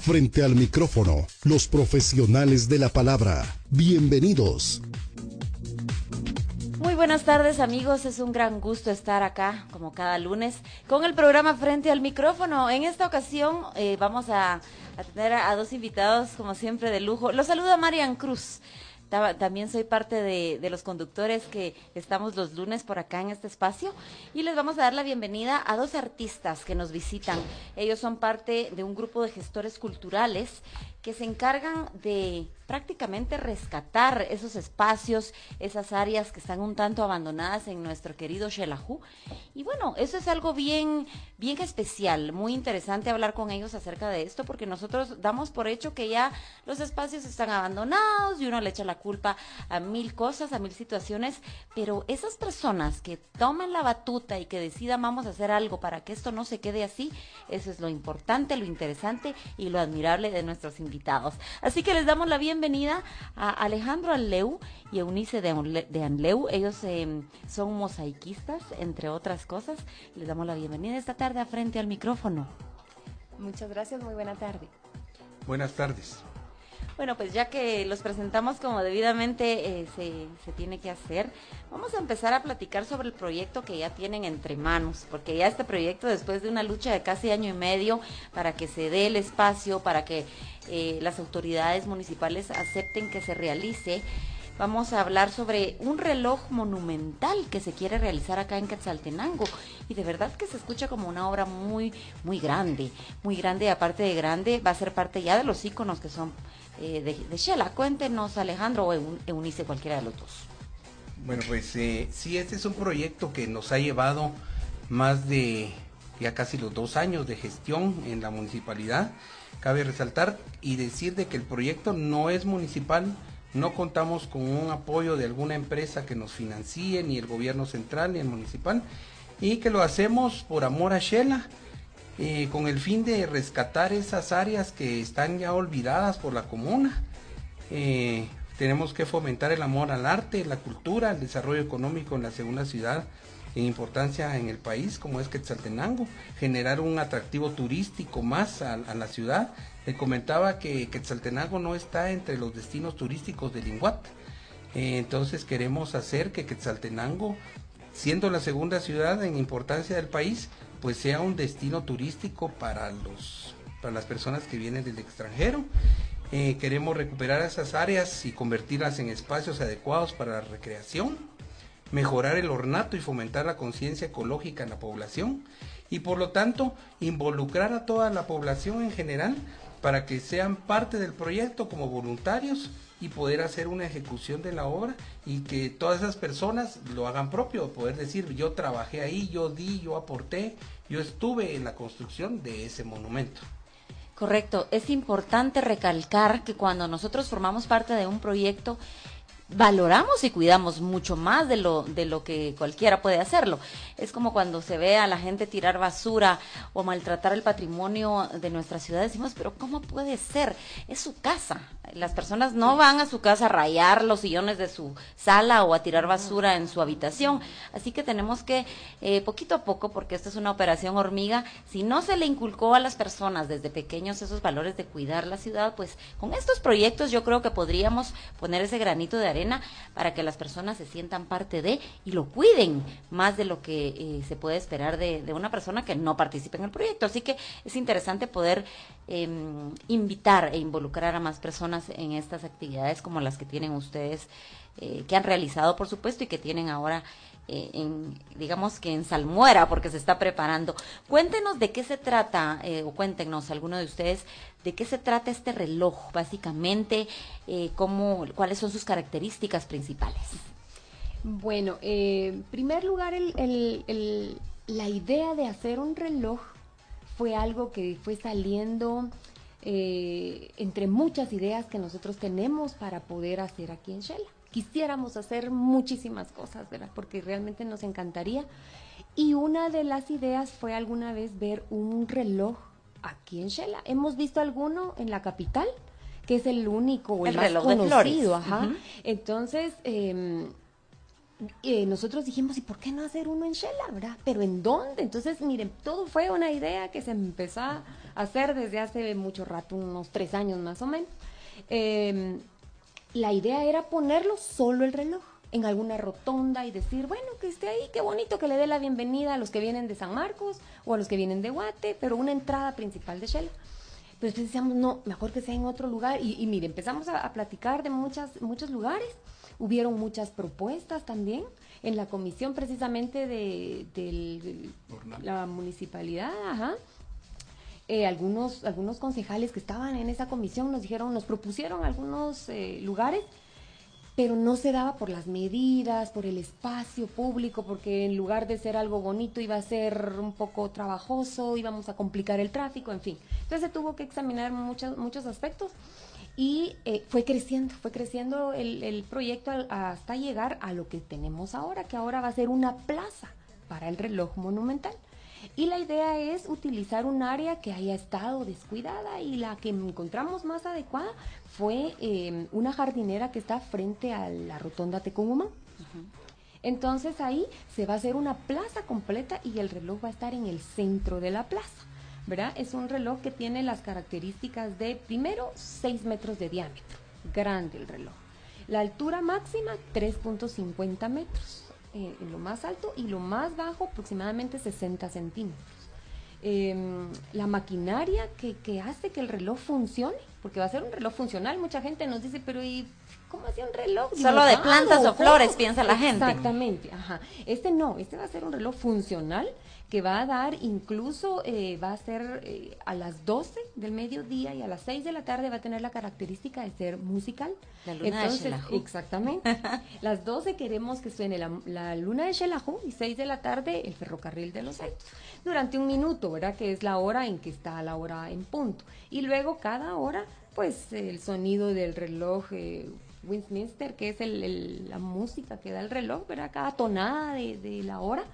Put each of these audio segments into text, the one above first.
Frente al micrófono, los profesionales de la palabra. Bienvenidos. Muy buenas tardes amigos, es un gran gusto estar acá como cada lunes con el programa Frente al micrófono. En esta ocasión eh, vamos a, a tener a, a dos invitados como siempre de lujo. Los saluda Marian Cruz. Ta- También soy parte de, de los conductores que estamos los lunes por acá en este espacio y les vamos a dar la bienvenida a dos artistas que nos visitan. Ellos son parte de un grupo de gestores culturales que se encargan de prácticamente rescatar esos espacios, esas áreas que están un tanto abandonadas en nuestro querido Xelajú. Y bueno, eso es algo bien, bien especial, muy interesante hablar con ellos acerca de esto, porque nosotros damos por hecho que ya los espacios están abandonados y uno le echa la culpa a mil cosas, a mil situaciones, pero esas personas que toman la batuta y que decidan vamos a hacer algo para que esto no se quede así, eso es lo importante, lo interesante y lo admirable de nuestros invitados. Así que les damos la bienvenida a Alejandro Anleu y Eunice de, Anle- de Anleu. Ellos eh, son mosaicistas, entre otras cosas. Les damos la bienvenida esta tarde a frente al micrófono. Muchas gracias, muy buena tarde. Buenas tardes. Bueno, pues ya que los presentamos como debidamente eh, se, se tiene que hacer, vamos a empezar a platicar sobre el proyecto que ya tienen entre manos, porque ya este proyecto, después de una lucha de casi año y medio para que se dé el espacio, para que eh, las autoridades municipales acepten que se realice, vamos a hablar sobre un reloj monumental que se quiere realizar acá en Quetzaltenango. Y de verdad que se escucha como una obra muy, muy grande, muy grande, y aparte de grande, va a ser parte ya de los íconos que son eh, de, de Shela. Cuéntenos, Alejandro o Eun- Eunice, cualquiera de los dos. Bueno, pues eh, sí, este es un proyecto que nos ha llevado más de ya casi los dos años de gestión en la municipalidad. Cabe resaltar y decir de que el proyecto no es municipal, no contamos con un apoyo de alguna empresa que nos financie, ni el gobierno central, ni el municipal, y que lo hacemos por amor a Shela, eh, con el fin de rescatar esas áreas que están ya olvidadas por la comuna. Eh, tenemos que fomentar el amor al arte, la cultura, el desarrollo económico en la segunda ciudad en importancia en el país como es Quetzaltenango, generar un atractivo turístico más a, la ciudad. Le comentaba que Quetzaltenango no está entre los destinos turísticos del Inguat. Eh, entonces queremos hacer que Quetzaltenango, siendo la segunda ciudad en importancia del país, pues sea un destino turístico para los para las personas que vienen del extranjero. Eh, queremos recuperar esas áreas y convertirlas en espacios adecuados para la recreación, mejorar el ornato y fomentar la conciencia ecológica en la población y por lo tanto involucrar a toda la población en general para que sean parte del proyecto como voluntarios y poder hacer una ejecución de la obra y que todas esas personas lo hagan propio, poder decir yo trabajé ahí, yo di, yo aporté, yo estuve en la construcción de ese monumento. Correcto, es importante recalcar que cuando nosotros formamos parte de un proyecto, valoramos y cuidamos mucho más de lo, de lo que cualquiera puede hacerlo. Es como cuando se ve a la gente tirar basura o maltratar el patrimonio de nuestra ciudad, decimos, pero ¿cómo puede ser? Es su casa. Las personas no van a su casa a rayar los sillones de su sala o a tirar basura en su habitación. Así que tenemos que, eh, poquito a poco, porque esta es una operación hormiga, si no se le inculcó a las personas desde pequeños esos valores de cuidar la ciudad, pues con estos proyectos yo creo que podríamos poner ese granito de arena para que las personas se sientan parte de y lo cuiden más de lo que eh, se puede esperar de, de una persona que no participe en el proyecto. Así que es interesante poder eh, invitar e involucrar a más personas en estas actividades como las que tienen ustedes, eh, que han realizado, por supuesto, y que tienen ahora eh, en, digamos que en salmuera, porque se está preparando. Cuéntenos de qué se trata, o cuéntenos alguno de ustedes, de qué se trata este reloj, básicamente, cómo, cuáles son sus características principales. Bueno, eh, en primer lugar, la idea de hacer un reloj fue algo que fue saliendo eh, entre muchas ideas que nosotros tenemos para poder hacer aquí en Shela. Quisiéramos hacer muchísimas cosas, ¿verdad? Porque realmente nos encantaría. Y una de las ideas fue alguna vez ver un reloj aquí en Shela. Hemos visto alguno en la capital, que es el único o el, El más reloj conocido, ajá. Entonces, eh, eh, nosotros dijimos, ¿y por qué no hacer uno en Shela, verdad? Pero ¿en dónde? Entonces, miren, todo fue una idea que se empezó a hacer desde hace mucho rato, unos tres años más o menos. Eh, la idea era ponerlo solo el reloj en alguna rotonda y decir, bueno, que esté ahí, qué bonito que le dé la bienvenida a los que vienen de San Marcos o a los que vienen de Guate, pero una entrada principal de Shela. Pero después decíamos, no, mejor que sea en otro lugar. Y, y mire, empezamos a, a platicar de muchas, muchos lugares. Hubieron muchas propuestas también en la comisión precisamente de, la municipalidad, ajá. Eh, algunos, algunos concejales que estaban en esa comisión nos dijeron, nos propusieron algunos eh, lugares, pero no se daba por las medidas, por el espacio público, porque en lugar de ser algo bonito iba a ser un poco trabajoso, íbamos a complicar el tráfico, en fin. Entonces se tuvo que examinar muchos, muchos aspectos y eh, fue creciendo, fue creciendo el, el proyecto hasta llegar a lo que tenemos ahora, que ahora va a ser una plaza para el reloj monumental. Y la idea es utilizar un área que haya estado descuidada y la que encontramos más adecuada fue eh, una jardinera que está frente a la rotonda Tecumumán. Entonces ahí se va a hacer una plaza completa y el reloj va a estar en el centro de la plaza. ¿Verdad? Es un reloj que tiene las características de, primero, 6 metros de diámetro. Grande el reloj. La altura máxima, 3.50 metros. Eh, en lo más alto y lo más bajo, aproximadamente 60 centímetros. Em, la maquinaria que, que hace que el reloj funcione, porque va a ser un reloj funcional. Mucha gente nos dice, pero ¿y cómo hacía un reloj? Solo de plantas o ¿Cómo?". flores, piensa la gente. Exactamente, ajá. Este no, este va a ser un reloj funcional que va a dar incluso, eh, va a ser eh, a las 12 del mediodía y a las 6 de la tarde va a tener la característica de ser musical. La luna de Entonces, Xelajú. exactamente. las 12 queremos que suene la, la luna de Xelajú y 6 de la tarde el ferrocarril de los Altos. Durante un minuto, ¿verdad? Que es la hora en que está la hora en punto. Y luego cada hora, pues el sonido del reloj eh, Westminster, que es el- el- la música que da el reloj, ¿verdad? Cada tonada de, de la hora.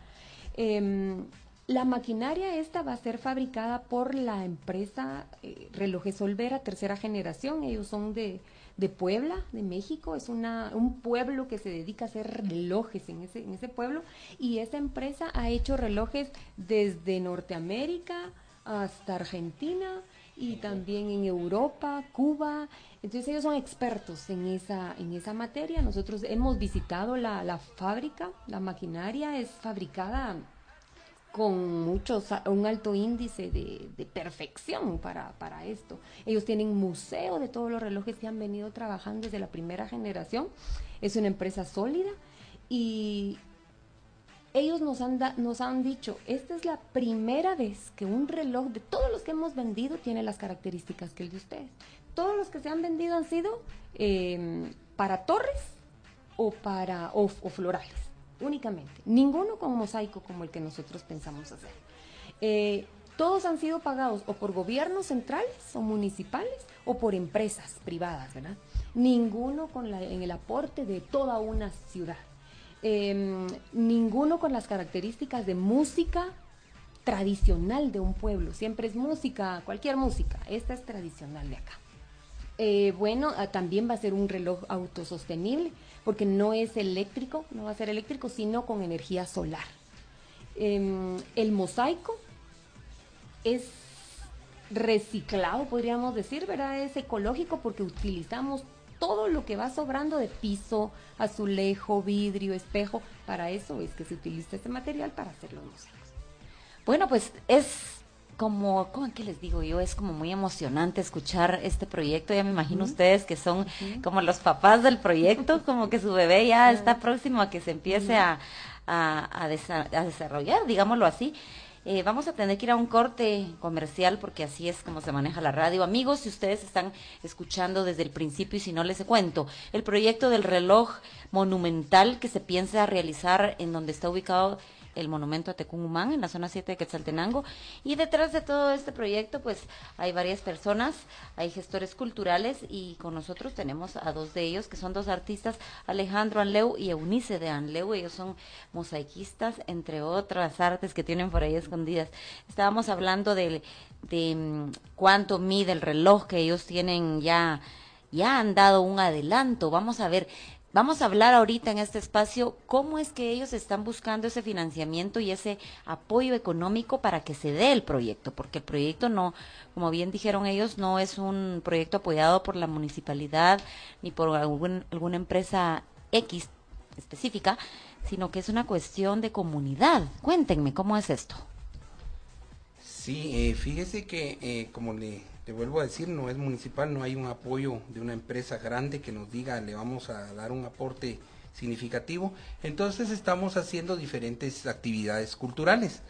Em, la maquinaria esta va a ser fabricada por la empresa eh, Relojes Olvera, tercera generación. Ellos son de, de Puebla, de México. Es una, un pueblo que se dedica a hacer relojes en ese, en ese pueblo. Y esa empresa ha hecho relojes desde Norteamérica hasta Argentina y también en Europa, Cuba. Entonces ellos son expertos en esa, en esa materia. Nosotros hemos visitado la, la fábrica, la maquinaria es fabricada con muchos, un alto índice de, perfección para, para esto. Ellos tienen museo de todos los relojes que han venido trabajando desde la primera generación. Es una empresa sólida y ellos nos han, da- nos han dicho, esta es la primera vez que un reloj de todos los que hemos vendido tiene las características que el de ustedes. Todos los que se han vendido han sido eh, para torres o para o, o florales, únicamente. Ninguno con mosaico como el que nosotros pensamos hacer. Eh, todos han sido pagados o por gobiernos centrales o municipales o por empresas privadas, ¿verdad? Ninguno con la- en el aporte de toda una ciudad. Eh, ninguno con las características de música tradicional de un pueblo. Siempre es música, cualquier música. Esta es tradicional de acá. Eh, bueno, ah, también va a ser un reloj autosostenible, porque no es eléctrico, no va a ser eléctrico, sino con energía solar. Em, el mosaico es reciclado, podríamos decir, ¿verdad? Es ecológico porque utilizamos todo lo que va sobrando de piso, azulejo, vidrio, espejo. Para eso es que se utiliza este material para hacer los mosaicos. Bueno, pues es como, ¿cómo que les digo yo? Es como muy emocionante escuchar este proyecto. Ya me imagino ustedes que son como los papás del proyecto, como que su bebé ya está próximo a que se empiece a, a, a desa- a desarrollar, digámoslo así. Eh, vamos a tener que ir a un corte comercial porque así es como se maneja la radio. Amigos, si ustedes están escuchando desde el principio y si no les cuento, el proyecto del reloj monumental que se piensa realizar en donde está ubicado el monumento a Tecumumán en la zona 7 de Quetzaltenango. Y detrás de todo este proyecto, pues hay varias personas, hay gestores culturales y con nosotros tenemos a dos de ellos, que son dos artistas, Alejandro Anleu y Eunice de Anleu. Ellos son mosaicistas, entre otras artes que tienen por ahí escondidas. Estábamos hablando de, de mm, cuánto mide el reloj que ellos tienen ya, ya han dado un adelanto. Vamos a ver, Vamos a hablar ahorita en este espacio cómo es que ellos están buscando ese financiamiento y ese apoyo económico para que se dé el proyecto, porque el proyecto no, como bien dijeron ellos, no es un proyecto apoyado por la municipalidad ni por algún, alguna empresa X específica, sino que es una cuestión de comunidad. Cuéntenme, ¿cómo es esto? Sí, eh, fíjese que, eh, como le te vuelvo a decir, no es municipal, no hay un apoyo de una empresa grande que nos diga le vamos a dar un aporte significativo. Entonces estamos haciendo diferentes actividades culturales.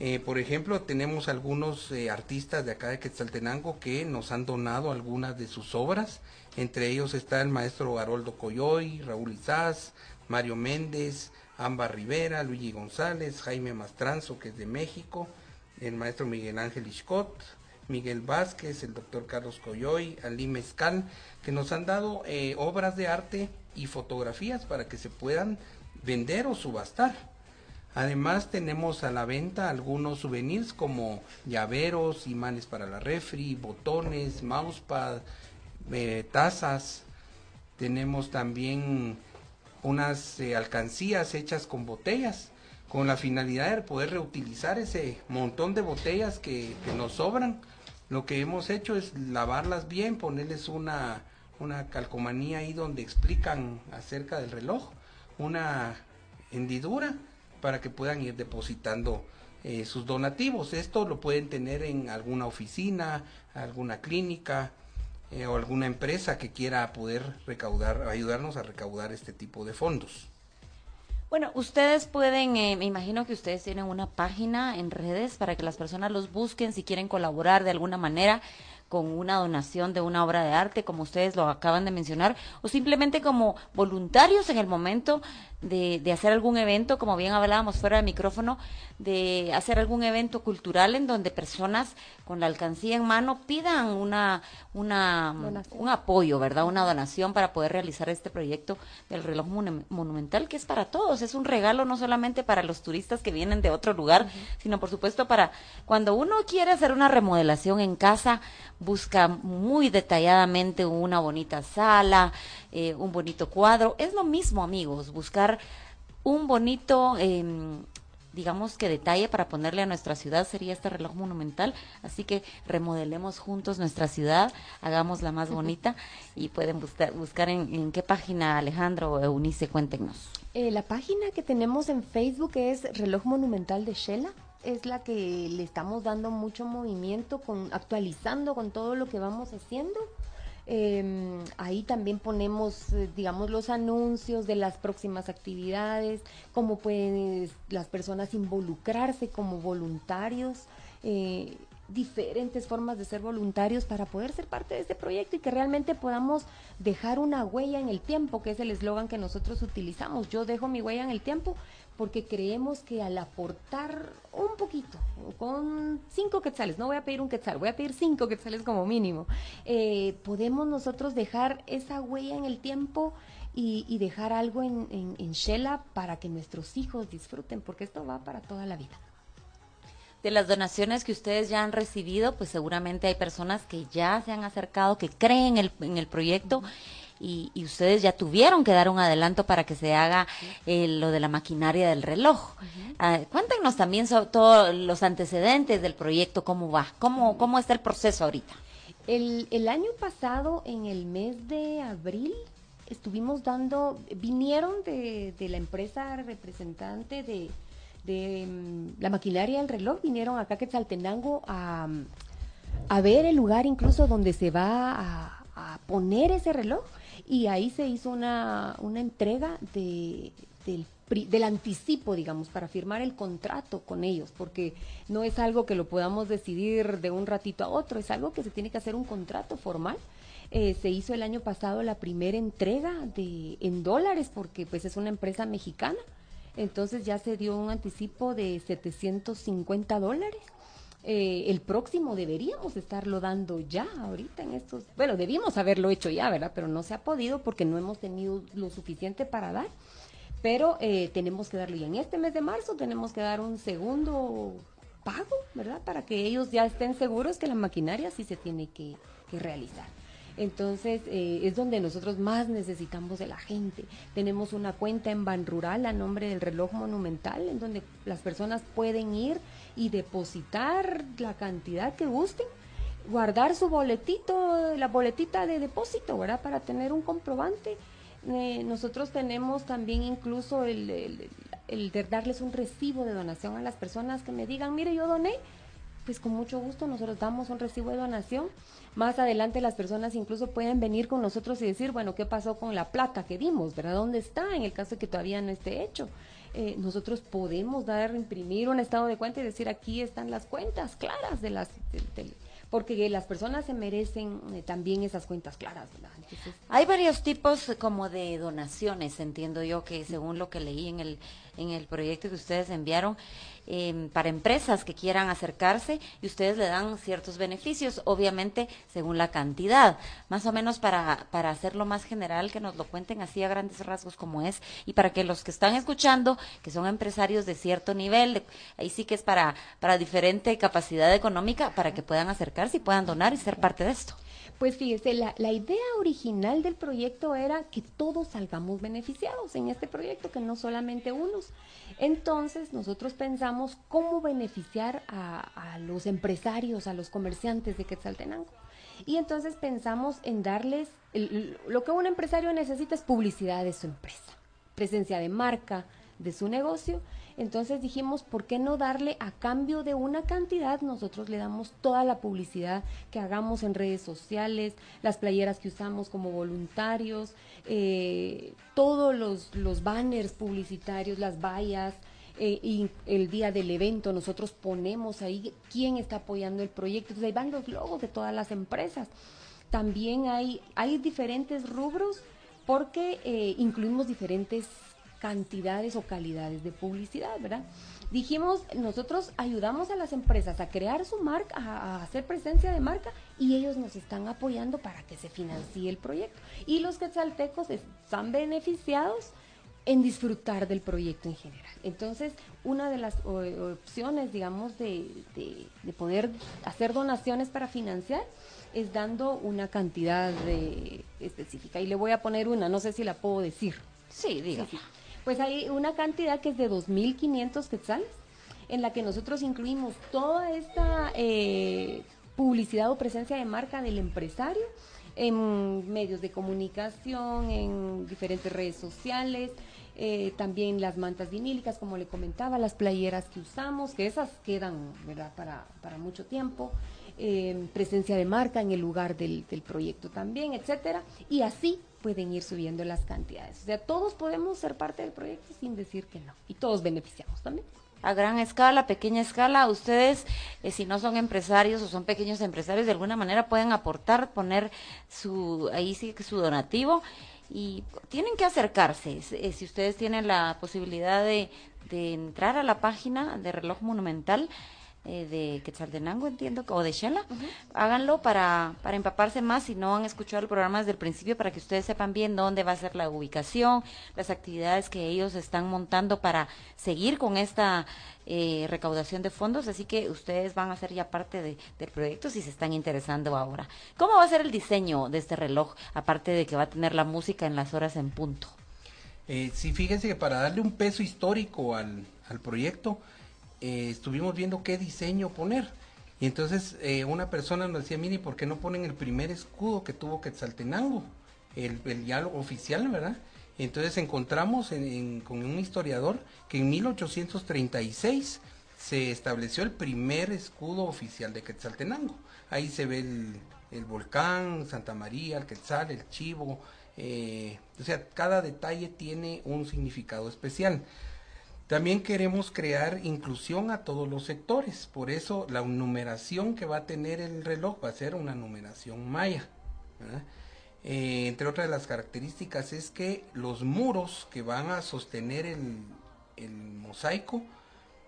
Eh, por ejemplo, tenemos algunos eh, artistas de acá de Quetzaltenango que nos han donado algunas de sus obras. Entre ellos está el maestro Haroldo Coyoy, Raúl Izaz, Mario Méndez, Amba Rivera, Luigi González, Jaime Mastranzo, que es de México, el maestro Miguel Ángel Iscot, Miguel Vázquez, el doctor Carlos Coyoy, Ali Mezcal, que nos han dado eh, obras de arte y fotografías para que se puedan vender o subastar. Además tenemos a la venta algunos souvenirs como llaveros, imanes para la refri, botones, mousepad, eh, tazas. Tenemos también unas eh, alcancías hechas con botellas con la finalidad de poder reutilizar ese montón de botellas que, que nos sobran lo que hemos hecho es lavarlas bien, ponerles una, una calcomanía ahí donde explican acerca del reloj, una hendidura para que puedan ir depositando eh, sus donativos. Esto lo pueden tener en alguna oficina, alguna clínica eh, o alguna empresa que quiera poder recaudar, ayudarnos a recaudar este tipo de fondos. Bueno, ustedes pueden, eh, me imagino que ustedes tienen una página en redes para que las personas los busquen si quieren colaborar de alguna manera con una donación de una obra de arte, como ustedes lo acaban de mencionar, o simplemente como voluntarios en el momento de, de, hacer algún evento, como bien hablábamos fuera de micrófono, de hacer algún evento cultural en donde personas con la alcancía en mano pidan una, una un apoyo, ¿verdad? Una donación para poder realizar este proyecto del reloj monumental, que es para todos, es un regalo no solamente para los turistas que vienen de otro lugar, sino por supuesto para cuando uno quiere hacer una remodelación en casa, busca muy detalladamente una bonita sala, eh, un bonito cuadro. Es lo mismo, amigos, buscar un bonito, eh, digamos que detalle para ponerle a nuestra ciudad sería este reloj monumental. Así que remodelemos juntos nuestra ciudad, hagámosla más bonita y pueden buscar, buscar en, qué página, Alejandro o Eunice, cuéntenos. Eh, la página que tenemos en Facebook es Reloj Monumental de Shela es la que le estamos dando mucho movimiento, con, actualizando con todo lo que vamos haciendo. Em, ahí también ponemos, eh, digamos, los anuncios de las próximas actividades, cómo pueden las personas involucrarse como voluntarios. Eh, diferentes formas de ser voluntarios para poder ser parte de este proyecto y que realmente podamos dejar una huella en el tiempo, que es el eslogan que nosotros utilizamos. Yo dejo mi huella en el tiempo porque creemos que al aportar un poquito, con cinco quetzales, no voy a pedir un quetzal, voy a pedir cinco quetzales como mínimo, eh, podemos nosotros dejar esa huella en el tiempo y, dejar algo en, en, en Shela para que nuestros hijos disfruten, porque esto va para toda la vida de las donaciones que ustedes ya han recibido, pues seguramente hay personas que ya se han acercado, que creen en el, en el proyecto y, ustedes ya tuvieron que dar un adelanto para que se haga eh, lo de la maquinaria del reloj. Ah, cuéntenos también sobre todos los antecedentes del proyecto, cómo va, cómo, cómo está el proceso ahorita. El, el año pasado, en el mes de abril, estuvimos dando, vinieron de, de la empresa representante de, de la maquinaria del reloj, vinieron acá a Quetzaltenango a, a ver el lugar incluso donde se va a, a poner ese reloj y ahí se hizo una, una entrega de, del, del anticipo, digamos, para firmar el contrato con ellos, porque no es algo que lo podamos decidir de un ratito a otro, es algo que se tiene que hacer un contrato formal. Eh, se hizo el año pasado la primera entrega de en dólares, porque pues es una empresa mexicana. Entonces ya se dio un anticipo de 750 dólares. Eh, el próximo deberíamos estarlo dando ya ahorita en estos, bueno, debimos haberlo hecho ya, ¿verdad? Pero no se ha podido porque no hemos tenido lo suficiente para dar. Pero eh, tenemos que darlo y en este mes de marzo tenemos que dar un segundo pago, ¿verdad? Para que ellos ya estén seguros que la maquinaria sí se tiene que, que realizar. Entonces eh, es donde nosotros más necesitamos de la gente. Tenemos una cuenta en Ban Rural a nombre del reloj monumental, en donde las personas pueden ir y depositar la cantidad que gusten, guardar su boletito, la boletita de depósito, ¿verdad? Para tener un comprobante. Eh, nosotros tenemos también incluso el, el, el de darles un recibo de donación a las personas que me digan, mire, yo doné, pues con mucho gusto nosotros damos un recibo de donación. Más adelante las personas incluso pueden venir con nosotros y decir, bueno, ¿qué pasó con la plata que dimos? ¿Verdad? ¿Dónde está? En el caso de que todavía no esté hecho. Eh, nosotros podemos dar, imprimir un estado de cuenta y decir, aquí están las cuentas claras de las... De, porque las personas se merecen eh, también esas cuentas claras. Hay varios tipos como de donaciones, entiendo yo que según lo que leí en el en el proyecto que ustedes enviaron eh, para empresas que quieran acercarse y ustedes le dan ciertos beneficios, obviamente según la cantidad, más o menos para, para hacerlo más general, que nos lo cuenten así a grandes rasgos como es, y para que los que están escuchando, que son empresarios de cierto nivel, de, ahí sí que es para, para diferente capacidad económica, para que puedan acercarse y puedan donar y ser parte de esto. Pues fíjese, la, idea original del proyecto era que todos salgamos beneficiados en este proyecto, que no solamente unos. Entonces nosotros pensamos cómo beneficiar a, a los empresarios, a los comerciantes de Quetzaltenango. Y entonces pensamos en darles, el, lo que un empresario necesita es publicidad de su empresa, presencia de marca de su negocio. Entonces dijimos, ¿por qué no darle a cambio de una cantidad? Nosotros le damos toda la publicidad que hagamos en redes sociales, las playeras que usamos como voluntarios, eh, todos los, los banners publicitarios, las vallas, eh, y el día del evento nosotros ponemos ahí quién está apoyando el proyecto. Entonces ahí van los logos de todas las empresas. También hay, hay diferentes rubros porque eh, incluimos diferentes cantidades o calidades de publicidad, ¿verdad? Dijimos, nosotros ayudamos a las empresas a crear su marca, a, hacer presencia de marca y ellos nos están apoyando para que se financie el proyecto. Y los quetzaltecos están beneficiados en disfrutar del proyecto en general. Entonces, una de las opciones, digamos, de, de, de, poder hacer donaciones para financiar es dando una cantidad de, específica. Y le voy a poner una, no sé si la puedo decir. Sí, diga. Sí, sí. Pues hay una cantidad que es de 2.500 quetzales, en la que nosotros incluimos toda esta eh, publicidad o presencia de marca del empresario en medios de comunicación, en diferentes redes sociales, eh, también las mantas vinílicas, como le comentaba, las playeras que usamos, que esas quedan ¿verdad? Para, para mucho tiempo, eh, presencia de marca en el lugar del, del proyecto también, etcétera, y así pueden ir subiendo las cantidades. O sea, todos podemos ser parte del proyecto sin decir que no. Y todos beneficiamos también. A gran escala, pequeña escala, ustedes, eh, si no son empresarios o son pequeños empresarios, de alguna manera pueden aportar, poner su, ahí sí que su donativo y tienen que acercarse. Eh, si ustedes tienen la posibilidad de, de entrar a la página de Reloj Monumental, eh, de Quetzaltenango, entiendo, o de Shela, uh -huh. háganlo para, para empaparse más si no han escuchado el programa desde el principio, para que ustedes sepan bien dónde va a ser la ubicación, las actividades que ellos están montando para seguir con esta eh, recaudación de fondos, así que ustedes van a ser ya parte de, del proyecto si se están interesando ahora. ¿Cómo va a ser el diseño de este reloj, aparte de que va a tener la música en las horas en punto? Eh, sí, fíjense que para darle un peso histórico al, al proyecto, eh, estuvimos viendo qué diseño poner. Y entonces eh, una persona nos decía, mire, ¿por qué no ponen el primer escudo que tuvo Quetzaltenango? El, el ya oficial, ¿verdad? Entonces encontramos en, en, con un historiador que en 1836 se estableció el primer escudo oficial de Quetzaltenango. Ahí se ve el, el volcán, Santa María, el Quetzal, el chivo. Eh, o sea, cada detalle tiene un significado especial. También queremos crear inclusión a todos los sectores, por eso la numeración que va a tener el reloj va a ser una numeración maya. Eh, entre otras las características es que los muros que van a sostener el, mosaico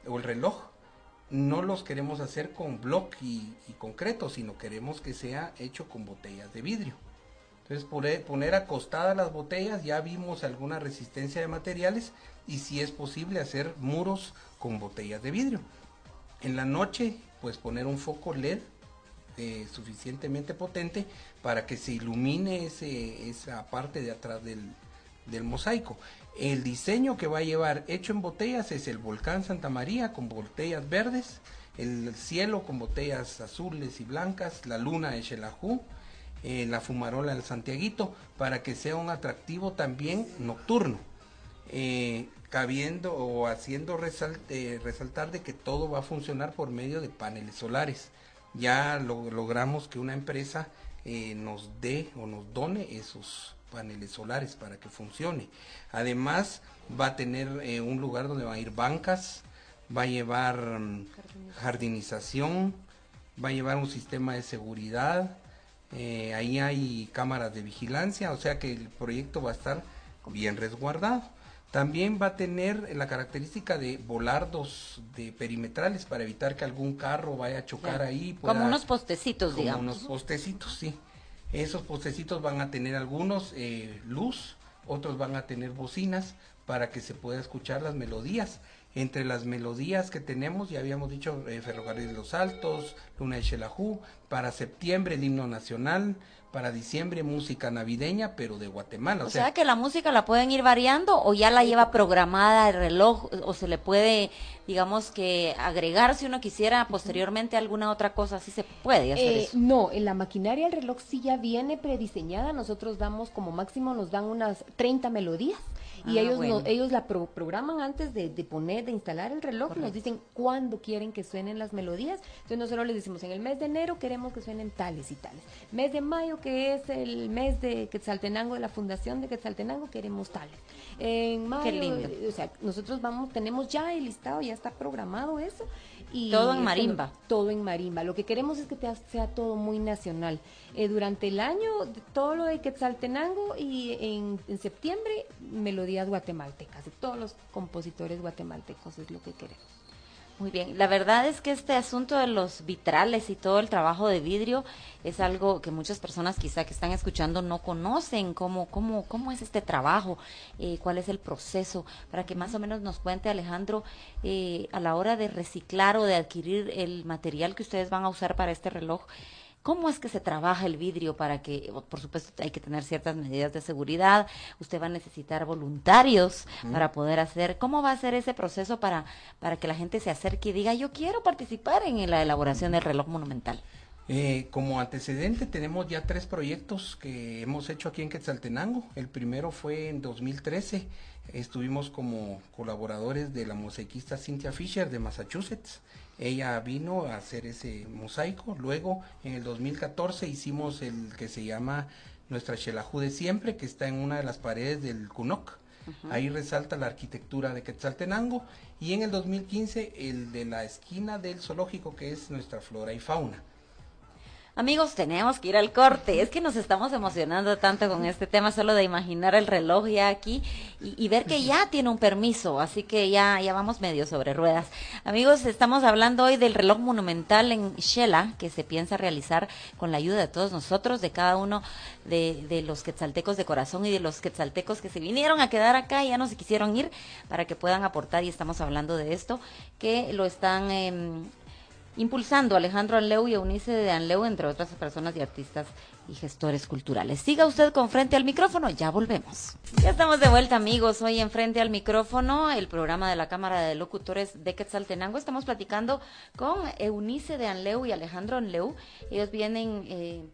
o el reloj, no los queremos hacer con block y, y concreto, sino queremos que sea hecho con botellas de vidrio. Entonces poner, poner acostadas las botellas, ya vimos alguna resistencia de materiales y si es posible hacer muros con botellas de vidrio. En la noche, pues poner un foco LED eh, suficientemente potente para que se ilumine esa parte de atrás del, del mosaico. El diseño que va a llevar hecho en botellas es el volcán Santa María con botellas verdes, el cielo con botellas azules y blancas, la luna de Xelajú, eh, la fumarola del Santiaguito, para que sea un atractivo también nocturno, eh, cabiendo o haciendo eh, resaltar de que todo va a funcionar por medio de paneles solares. Ya lo- logramos que una empresa nos dé o nos done esos paneles solares para que funcione. Además, va a tener un lugar donde va a ir bancas, va a llevar mm, jardinización, va a llevar un sistema de seguridad, eh, ahí hay cámaras de vigilancia, o sea que el proyecto va a estar bien resguardado. También va a tener la característica de volardos de perimetrales para evitar que algún carro vaya a chocar ahí. Como unos postecitos, como digamos. unos postecitos, sí. Esos postecitos van a tener algunos eh, luz, otros van a tener bocinas para que se pueda escuchar las melodías. Entre las melodías que tenemos, ya habíamos dicho eh, Ferrocarril de los Altos, Luna de Xelajú, para septiembre el himno nacional, para diciembre música navideña, pero de Guatemala. O sea que la música la pueden ir variando o ya la lleva programada el reloj o se le puede, digamos que agregar si uno quisiera posteriormente alguna otra cosa, así se puede hacer Eh, eso. no, en la maquinaria el reloj sí ya viene prediseñada. Nosotros damos como máximo, nos dan unas 30 melodías y Ah, ellos bueno. no- ellos la pro- programan antes de, de poner, de instalar el reloj. Nos dicen cuándo quieren que suenen las melodías. Entonces nosotros les decimos, en el mes de enero queremos que suenen tales y tales. Mes de mayo, que es el mes de Quetzaltenango, de la fundación de Quetzaltenango, queremos tales. En mayo, lindo. eh, o sea, nosotros vamos, tenemos ya el listado, ya está programado eso. Y Todo en marimba. todo en marimba. Lo que queremos es que te- sea todo muy nacional. Eh, durante el año, todo lo de Quetzaltenango y en, en septiembre, melodías guatemaltecas. De todos los compositores guatemaltecos es lo que queremos. Muy bien, la verdad es que este asunto de los vitrales y todo el trabajo de vidrio es algo que muchas personas quizá que están escuchando no conocen, cómo, cómo, cómo es este trabajo, eh, cuál es el proceso, para que más o menos nos cuente Alejandro eh, a la hora de reciclar o de adquirir el material que ustedes van a usar para este reloj. ¿Cómo es que se trabaja el vidrio para que, por supuesto, hay que tener ciertas medidas de seguridad? Usted va a necesitar voluntarios para poder hacer. ¿Cómo va a ser ese proceso para, para que la gente se acerque y diga, yo quiero participar en la elaboración del reloj monumental? Eh, como antecedente tenemos ya tres proyectos que hemos hecho aquí en Quetzaltenango. El primero fue en 2013. Estuvimos como colaboradores de la mosaiquista Cynthia Fisher de Massachusetts. Ella vino a hacer ese mosaico. Luego, en el 2014, hicimos el que se llama Nuestra Xelajú de Siempre, que está en una de las paredes del CUNOC. Ahí resalta la arquitectura de Quetzaltenango. Y en el 2015, el de la esquina del zoológico, que es nuestra flora y fauna. Amigos, tenemos que ir al corte. Es que nos estamos emocionando tanto con este tema, solo de imaginar el reloj ya aquí y, ver que ya tiene un permiso, así que ya, ya vamos medio sobre ruedas. Amigos, estamos hablando hoy del reloj monumental en Shela, que se piensa realizar con la ayuda de todos nosotros, de cada uno de, de los quetzaltecos de corazón y de los quetzaltecos que se vinieron a quedar acá y ya no se quisieron ir para que puedan aportar, y estamos hablando de esto, que lo están... em, impulsando a Alejandro Anleu y Eunice de Anleu, entre otras personas y artistas y gestores culturales. Siga usted con Frente al Micrófono, ya volvemos. Ya estamos de vuelta, amigos, hoy en Frente al Micrófono, el programa de la Cámara de Locutores de Quetzaltenango. Estamos platicando con Eunice de Anleu y Alejandro Anleu. Ellos vienen... Eh,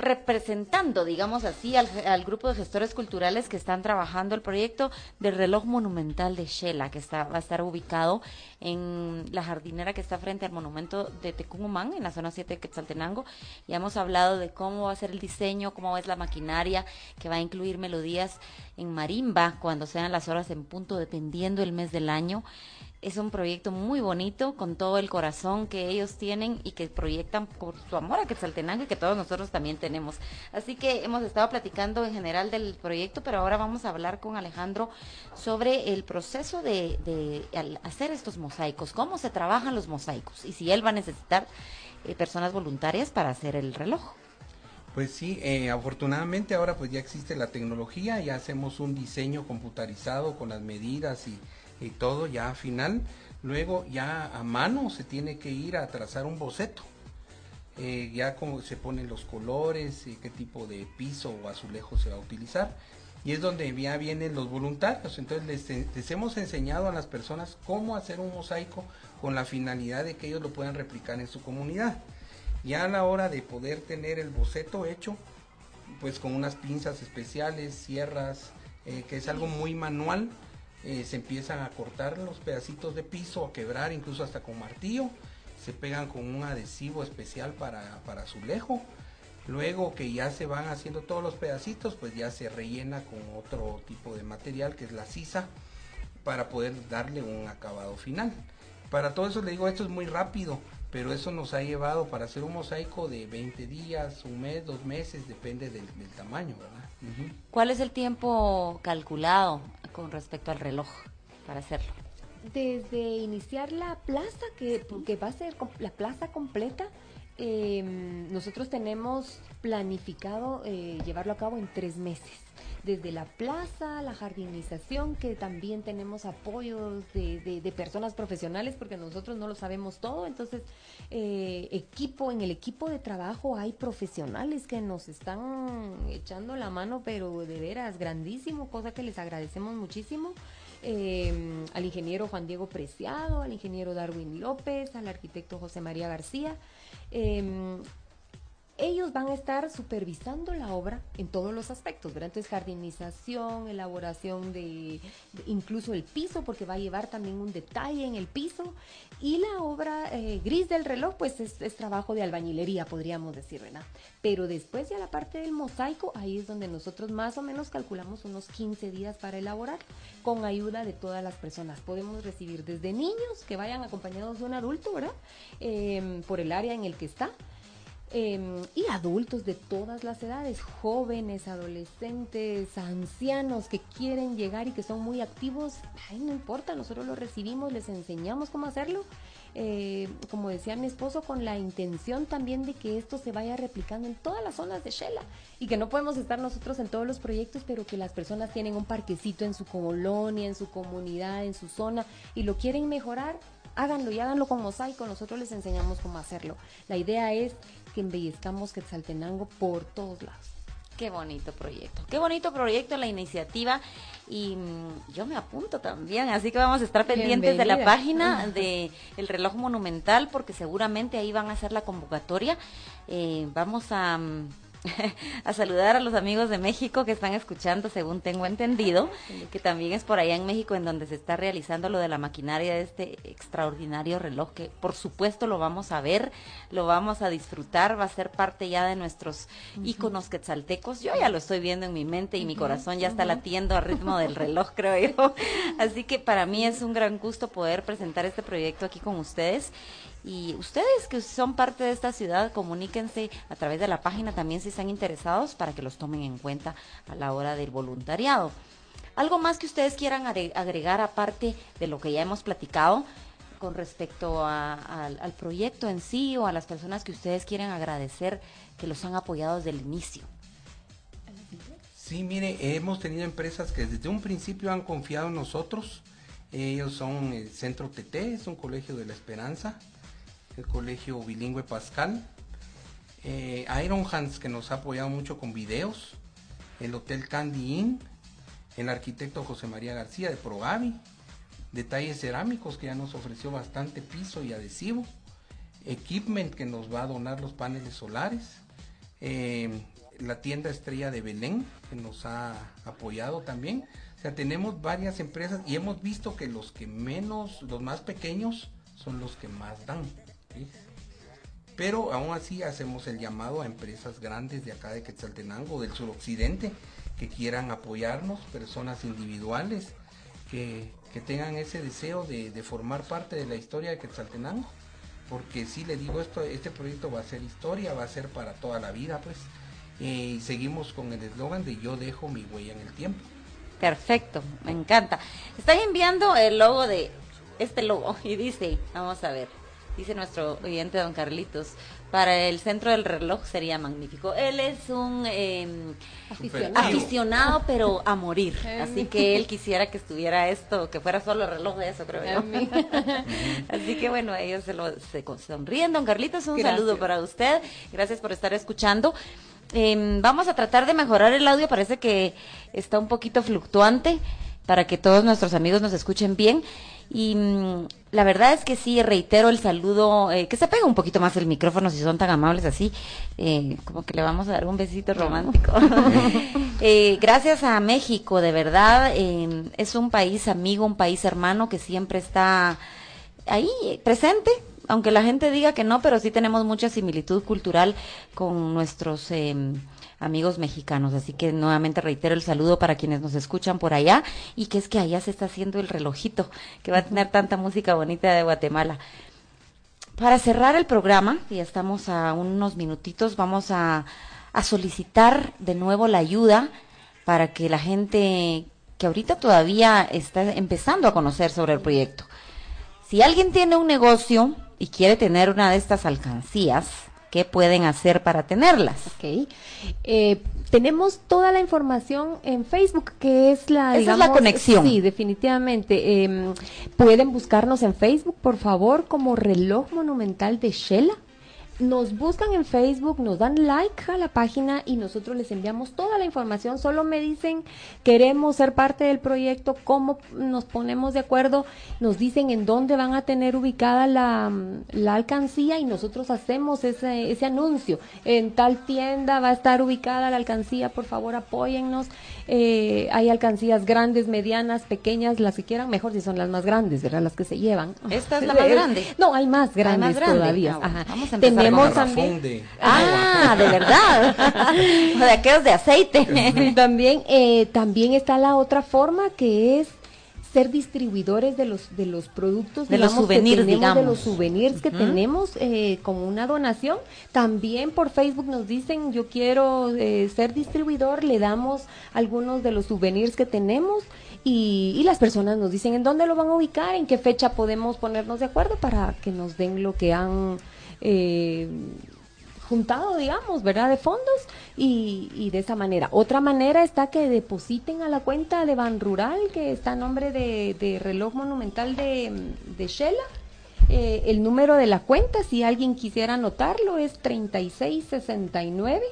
representando, digamos así, al, al, grupo de gestores culturales que están trabajando el proyecto del reloj monumental de Shela, que está, va a estar ubicado en la jardinera que está frente al monumento de Tecumumán, en la zona 7 de Quetzaltenango. Ya hemos hablado de cómo va a ser el diseño, cómo es la maquinaria, que va a incluir melodías en marimba cuando sean las horas en punto, dependiendo el mes del año es un proyecto muy bonito, con todo el corazón que ellos tienen y que proyectan por su amor a Quetzaltenango y que todos nosotros también tenemos. Así que hemos estado platicando en general del proyecto, pero ahora vamos a hablar con Alejandro sobre el proceso de, de hacer estos mosaicos, cómo se trabajan los mosaicos y si él va a necesitar eh, personas voluntarias para hacer el reloj. Pues sí, eh, afortunadamente ahora pues ya existe la tecnología, ya hacemos un diseño computarizado con las medidas y y todo ya final. Luego ya a mano se tiene que ir a trazar un boceto. Eh, ya como se ponen los colores, qué tipo de piso o azulejo se va a utilizar. Y es donde ya vienen los voluntarios. Entonces les, les, hemos enseñado a las personas cómo hacer un mosaico con la finalidad de que ellos lo puedan replicar en su comunidad. Ya a la hora de poder tener el boceto hecho, pues con unas pinzas especiales, sierras, eh, que es algo muy manual, eh, se empiezan a cortar los pedacitos de piso, a quebrar incluso hasta con martillo, se pegan con un adhesivo especial para, para azulejo. Luego que ya se van haciendo todos los pedacitos, pues ya se rellena con otro tipo de material que es la sisa para poder darle un acabado final. Para todo eso le digo, esto es muy rápido, pero eso nos ha llevado para hacer un mosaico de 20 días, un mes, dos meses, depende del, tamaño, ¿verdad? ¿Cuál es el tiempo calculado con respecto al reloj para hacerlo? Desde iniciar la plaza, que, que va a ser la plaza completa, em, nosotros tenemos planificado eh, llevarlo a cabo en tres meses desde la plaza, la jardinización, que también tenemos apoyos de, de, personas profesionales, porque nosotros no lo sabemos todo. Entonces, eh, equipo, en el equipo de trabajo hay profesionales que nos están echando la mano, pero de veras grandísimo, cosa que les agradecemos muchísimo. Eh, al ingeniero Juan Diego Preciado, al ingeniero Darwin López, al arquitecto José María García. Eh, ellos van a estar supervisando la obra en todos los aspectos, ¿verdad? Entonces, jardinización, elaboración de, incluso el piso, porque va a llevar también un detalle en el piso. Y la obra eh, gris del reloj, pues es, es, trabajo de albañilería, podríamos decir, ¿verdad? Pero después ya la parte del mosaico, ahí es donde nosotros más o menos calculamos unos 15 días para elaborar, con ayuda de todas las personas. Podemos recibir desde niños que vayan acompañados de un adulto, ¿verdad? Eh, por el área en el que está Em, y adultos de todas las edades, jóvenes, adolescentes, ancianos que quieren llegar y que son muy activos, ay, no importa, nosotros los recibimos, les enseñamos cómo hacerlo. Eh, como decía mi esposo, con la intención también de que esto se vaya replicando en todas las zonas de Shela y que no podemos estar nosotros en todos los proyectos, pero que las personas tienen un parquecito en su colonia, en su comunidad, en su zona y lo quieren mejorar, háganlo y háganlo con mosaico, nosotros les enseñamos cómo hacerlo. La idea es que embellezcamos Quetzaltenango por todos lados. Qué bonito proyecto, qué bonito proyecto la iniciativa y mm, yo me apunto también, así que vamos a estar pendientes de la página de El Reloj Monumental porque seguramente ahí van a hacer la convocatoria. Eh, vamos a... A saludar a los amigos de México que están escuchando, según tengo entendido, que también es por allá en México en donde se está realizando lo de la maquinaria de este extraordinario reloj, que por supuesto lo vamos a ver, lo vamos a disfrutar, va a ser parte ya de nuestros íconos quetzaltecos. Yo ya lo estoy viendo en mi mente y mi corazón ya está latiendo a ritmo del reloj, creo yo. Así que para mí es un gran gusto poder presentar este proyecto aquí con ustedes y ustedes que son parte de esta ciudad, comuníquense a través de la página también si están interesados para que los tomen en cuenta a la hora del voluntariado. ¿Algo más que ustedes quieran agregar aparte de lo que ya hemos platicado con respecto al proyecto en sí o a las personas que ustedes quieren agradecer que los han apoyado desde el inicio? Sí, mire, hemos tenido empresas que desde un principio han confiado en nosotros. Ellos son el Centro TT, es un colegio de la esperanza el Colegio Bilingüe Pascal, eh, Iron Hands que nos ha apoyado mucho con videos, el Hotel Candy Inn, el arquitecto José María García de Progavi, Detalles Cerámicos que ya nos ofreció bastante piso y adhesivo, Equipment que nos va a donar los paneles solares, eh, la tienda Estrella de Belén que nos ha apoyado también. O sea, tenemos varias empresas y hemos visto que los que menos, los más pequeños, son los que más dan. Pero aún así hacemos el llamado a empresas grandes de acá de Quetzaltenango, del suroccidente, que quieran apoyarnos, personas individuales, que que tengan ese deseo de, formar parte de la historia de Quetzaltenango, porque sí le digo esto, este proyecto va a ser historia, va a ser para toda la vida, pues, y seguimos con el eslogan de yo dejo mi huella en el tiempo. Perfecto, me encanta. Están enviando el logo de este logo y dice, vamos a ver, dice nuestro oyente don Carlitos, para el centro del reloj sería magnífico. Él es un eh, Aficionado. aficionado, pero a morir. Así que él quisiera que estuviera esto, que fuera solo el reloj de eso, creo yo. Así que bueno, ellos se lo se sonríen. Don Carlitos, un Gracias. saludo para usted. Gracias por estar escuchando. Em, vamos a tratar de mejorar el audio, parece que está un poquito fluctuante para que todos nuestros amigos nos escuchen bien. Y mm, la verdad es que sí, reitero el saludo, eh, que se pega un poquito más el micrófono si son tan amables así, eh, como que le vamos a dar un besito romántico. Eh, gracias a México, de verdad, eh, es un país amigo, un país hermano que siempre está ahí presente, aunque la gente diga que no, pero sí tenemos mucha similitud cultural con nuestros eh, amigos mexicanos. Así que nuevamente reitero el saludo para quienes nos escuchan por allá y que es que allá se está haciendo el relojito que va a tener tanta música bonita de Guatemala. Para cerrar el programa, ya estamos a unos minutitos, vamos a, a solicitar de nuevo la ayuda para que la gente que ahorita todavía está empezando a conocer sobre el proyecto. Si alguien tiene un negocio y quiere tener una de estas alcancías, ¿qué pueden hacer para tenerlas? Ok. Eh, tenemos toda la información en Facebook, que es la, Esa es la conexión. Sí, definitivamente. Eh, pueden buscarnos en Facebook, por favor, como Reloj Monumental de Shela. Nos buscan en Facebook, nos dan like a la página y nosotros les enviamos toda la información. Solo me dicen, queremos ser parte del proyecto, cómo nos ponemos de acuerdo, nos dicen en dónde van a tener ubicada la, la alcancía y nosotros hacemos ese, ese anuncio. En tal tienda va a estar ubicada la alcancía, por favor apóyennos. Eh, hay alcancías grandes, medianas, pequeñas, las que quieran, mejor si son las más grandes, ¿verdad? Las que se llevan. ¿Esta es la más grande? No, hay más grandes más grande. todavía. Ah, bueno, Ajá. vamos a empezar Tenemos también. de Ah, de verdad. o de aquellos de aceite. También, eh, también está la otra forma que es ser distribuidores de los de los productos De los digamos, que souvenirs, tenemos, de los souvenirs que tenemos eh, como una donación también por Facebook nos dicen yo quiero eh, ser distribuidor le damos algunos de los souvenirs que tenemos y, y las personas nos dicen en dónde lo van a ubicar en qué fecha podemos ponernos de acuerdo para que nos den lo que han eh, juntado, digamos, ¿verdad? De fondos y, y de esa manera. Otra manera está que depositen a la cuenta de Ban Rural, que está a nombre de, de Reloj Monumental de, de Shela. Eh, el número de la cuenta, si alguien quisiera anotarlo, es 3669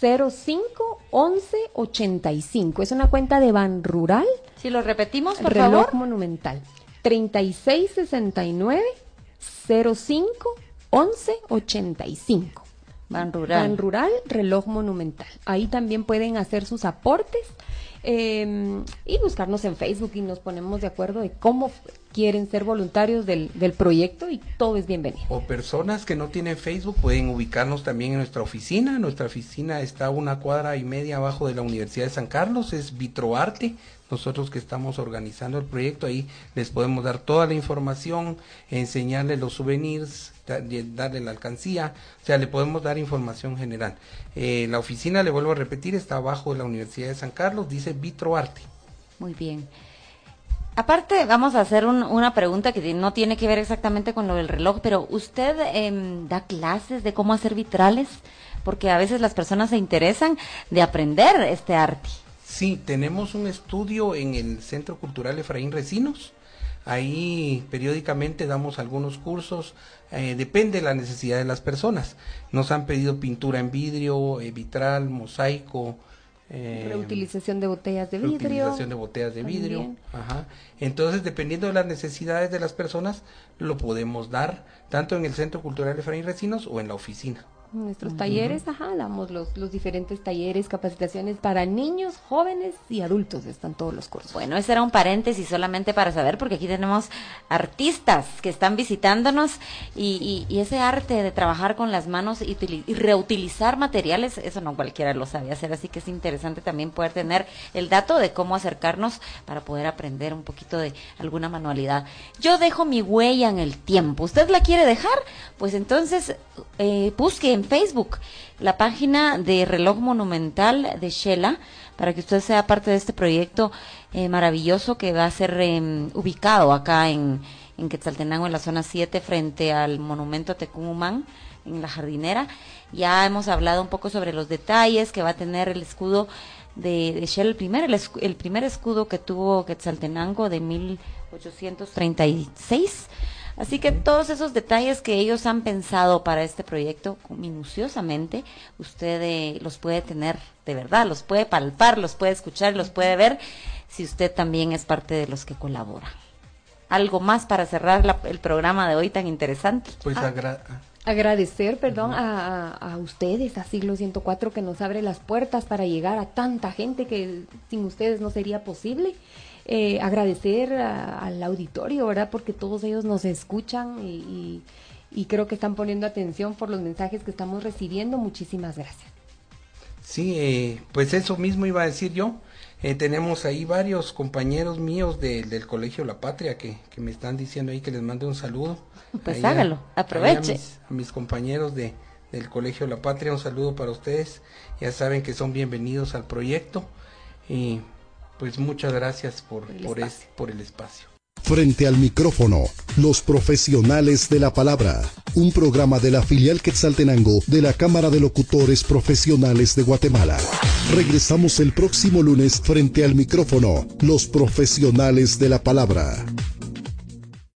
05 11 85. Es una cuenta de Ban Rural, Si lo repetimos, por Reloj favor. Monumental. 3669 05 11 85. Ban Rural. Ban Rural, reloj monumental. Ahí también pueden hacer sus aportes eh, y buscarnos en Facebook y nos ponemos de acuerdo de cómo quieren ser voluntarios del, del proyecto y todo es bienvenido. O personas que no tienen Facebook pueden ubicarnos también en nuestra oficina. Nuestra oficina está a una cuadra y media abajo de la Universidad de San Carlos, es Vitroarte. Nosotros que estamos organizando el proyecto ahí les podemos dar toda la información, enseñarles los souvenirs, darle la alcancía, o sea, le podemos dar información general. Eh, la oficina, le vuelvo a repetir, está abajo de la Universidad de San Carlos, dice Vitroarte. Muy bien. Aparte, vamos a hacer un- una pregunta que no tiene que ver exactamente con lo del reloj, pero ¿usted em, da clases de cómo hacer vitrales? Porque a veces las personas se interesan de aprender este arte. Sí, tenemos un estudio en el Centro Cultural Efraín Recinos. Ahí periódicamente damos algunos cursos, eh, depende de la necesidad de las personas. Nos han pedido pintura en vidrio, eh, vitral, mosaico, eh, Reutilización de botellas de vidrio. reutilización de botellas de vidrio. Ajá. Entonces, dependiendo de las necesidades de las personas, lo podemos dar tanto en el Centro Cultural Efraín Recinos o en la oficina. Nuestros talleres, ajá, damos los, los diferentes talleres, capacitaciones para niños, jóvenes y adultos, están todos los cursos. Bueno, ese era un paréntesis solamente para saber, porque aquí tenemos artistas que están visitándonos y, y- y ese arte de trabajar con las manos y, y reutilizar materiales, eso no cualquiera lo sabe hacer, así que es interesante también poder tener el dato de cómo acercarnos para poder aprender un poquito de alguna manualidad. Yo dejo mi huella en el tiempo. ¿Usted la quiere dejar? Pues entonces eh, busque en Facebook la página de Reloj Monumental de Shela para que usted sea parte de este proyecto eh, maravilloso que va a ser em, ubicado acá en, en Quetzaltenango, en la zona 7, frente al monumento Tecumán, en la jardinera. Ya hemos hablado un poco sobre los detalles que va a tener el escudo de, de Shell, el primer, el, el primer escudo que tuvo Quetzaltenango de 1836. Así que todos esos detalles que ellos han pensado para este proyecto minuciosamente, usted eh, los puede tener de verdad, los puede palpar, los puede escuchar, los puede ver si usted también es parte de los que colabora. Algo más para cerrar la- el programa de hoy tan interesante. Pues Ah. agra- Agradecer, perdón, a, a- a ustedes, a Siglo 104, que nos abre las puertas para llegar a tanta gente que sin ustedes no sería posible. Eh, agradecer a- al auditorio, ¿verdad? Porque todos ellos nos escuchan y, y- y creo que están poniendo atención por los mensajes que estamos recibiendo. Muchísimas gracias. Sí, eh, pues eso mismo iba a decir yo. Eh, tenemos ahí varios compañeros míos de- del Colegio La Patria que, que me están diciendo ahí que les mande un saludo. Pues Ahí hágalo, a aproveche. mis- A mis, compañeros de, del Colegio La Patria, un saludo para ustedes. Ya saben que son bienvenidos al proyecto. Y pues muchas gracias por, Por el por, es- espacio. por el espacio. Frente al micrófono, los profesionales de la palabra. Un programa de la filial Quetzaltenango de la Cámara de Locutores Profesionales de Guatemala. Regresamos el próximo lunes frente al micrófono, los profesionales de la palabra.